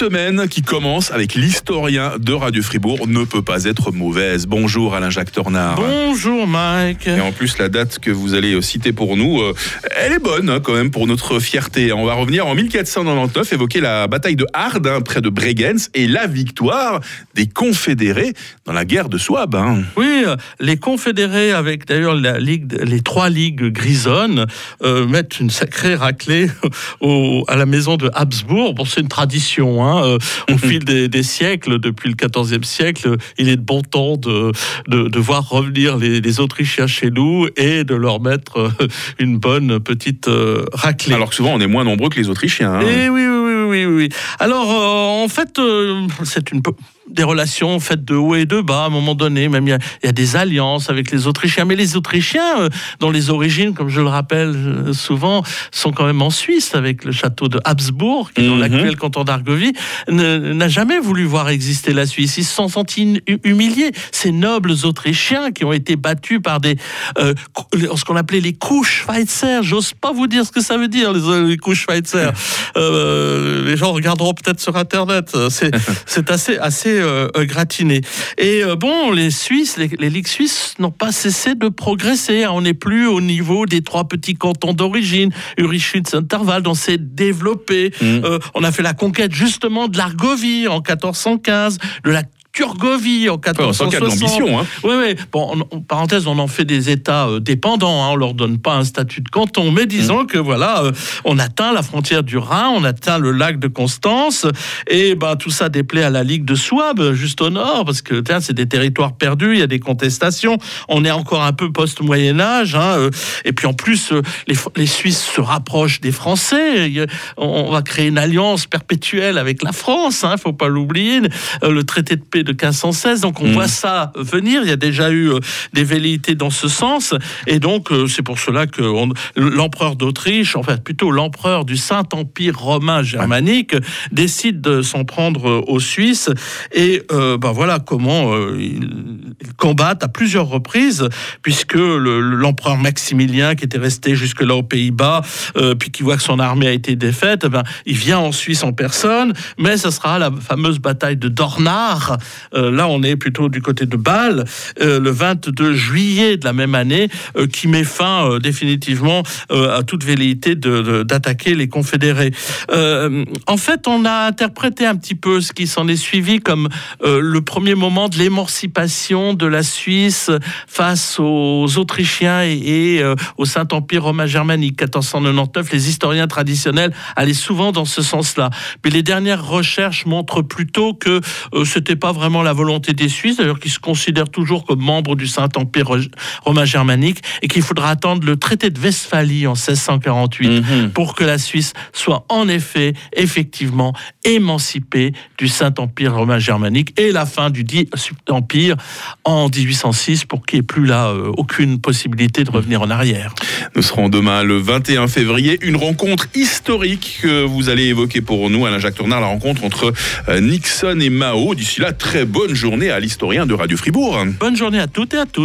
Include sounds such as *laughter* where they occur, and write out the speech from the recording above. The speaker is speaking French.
Semaine qui commence avec l'historien de Radio Fribourg ne peut pas être mauvaise. Bonjour Alain-Jacques Tornard. Bonjour Mike. Et en plus, la date que vous allez citer pour nous, euh, elle est bonne hein, quand même pour notre fierté. On va revenir en 1499, évoquer la bataille de Hard hein, près de Bregenz et la victoire des Confédérés dans la guerre de Souabe. hein. Oui, euh, les confédérés, avec d'ailleurs la ligue, les trois ligues grisonnes, euh, mettent une sacrée raclée *laughs* au- à la maison de Habsbourg. Bon, c'est une tradition. Hein, euh, au fil des, des siècles, depuis le XIVe siècle, il est de bon temps de, de, de voir revenir les, les Autrichiens chez nous et de leur mettre euh, une bonne petite euh, raclée. Alors que souvent, on est moins nombreux que les Autrichiens. hein. Eh oui, oui, oui, oui. Alors, euh, en fait, euh, c'est une des relations faites de haut et de bas. À un moment donné, même il y a, il y a des alliances avec les Autrichiens. Mais les Autrichiens, euh, dont les origines, comme je le rappelle euh, souvent, sont quand même en Suisse, avec le château de Habsbourg, qui est dans Mhm. l'actuel canton d'Argovie, n'a jamais voulu voir exister la Suisse. Ils se sont sentis hu- humiliés. Ces nobles Autrichiens qui ont été battus par des euh, ce qu'on appelait les couches Schweitzer. J'ose pas vous dire ce que ça veut dire, les, les couches Schweitzer. *laughs* Euh, les gens regarderont peut-être sur Internet. C'est, *laughs* c'est assez, assez euh, euh, gratiné. Et euh, bon, les Suisses, les, les ligues suisses n'ont pas cessé de progresser. On n'est plus au niveau des trois petits cantons d'origine. Urichut, Saint-Arval, on s'est développé. Euh, on a fait la conquête justement de l'Argovie en 1415, de la Turgovie en Ouais, on sent qu'il y a de 1460. l'ambition. hein. Oui, oui. Bon, en, en parenthèse, on en fait des États euh, dépendants. Hein, on leur donne pas un statut de canton, mais disons que voilà, euh, on atteint la frontière du Rhin, on atteint le lac de Constance, et ben tout ça déplaît à la Ligue de Souabe, juste au nord, parce que tiens, c'est des territoires perdus, il y a des contestations. On est encore un peu post Moyen Âge, hein, euh, et puis en plus, les, Suisses se rapprochent des Français. Il On, on va créer une alliance perpétuelle avec la France. Hein, faut pas l'oublier. Le traité de paix de 1516. Donc on Mhm. voit ça venir. Il y a déjà eu euh, des velléités dans ce sens. Et donc euh, c'est pour cela que on- l'empereur d'Autriche, enfin plutôt l'empereur du Saint-Empire romain germanique, décide de s'en prendre euh, aux Suisses. Et euh, ben voilà comment euh, ils combattent à plusieurs reprises, puisque le- l'empereur Maximilien, qui était resté jusque-là aux Pays-Bas, euh, puis qui voit que son armée a été défaite, eh ben, il vient en Suisse en personne, mais ce sera la fameuse bataille de Dornard. Euh, là, on est plutôt du côté de Bâle, euh, le 22 juillet de la même année, euh, qui met fin définitivement à toute velléité d'attaquer les confédérés. En fait, on a interprété un petit peu ce qui s'en est suivi comme le premier moment de l'émancipation de la Suisse face aux Autrichiens et, et, euh, au Saint-Empire romain germanique 1499. Les historiens traditionnels allaient souvent dans ce sens-là. Mais les dernières recherches montrent plutôt que euh, c'était pas vraiment la volonté des Suisses, d'ailleurs qui se considèrent toujours comme membres du Saint-Empire ro- romain germanique, et qu'il faudra attendre le traité de Westphalie en 1648 Mhm. pour que la Suisse soit en effet, effectivement, émancipée du Saint-Empire romain germanique et la fin du dit Empire en 1806 pour qu'il n'y ait plus là euh, aucune possibilité de revenir en arrière. Nous serons demain le 21 février. Une rencontre historique que vous allez évoquer pour nous, Alain-Jacques Tournard, la rencontre entre euh, Nixon et Mao. D'ici là, très bonne journée à l'historien de Radio Fribourg. Bonne journée à toutes et à tous.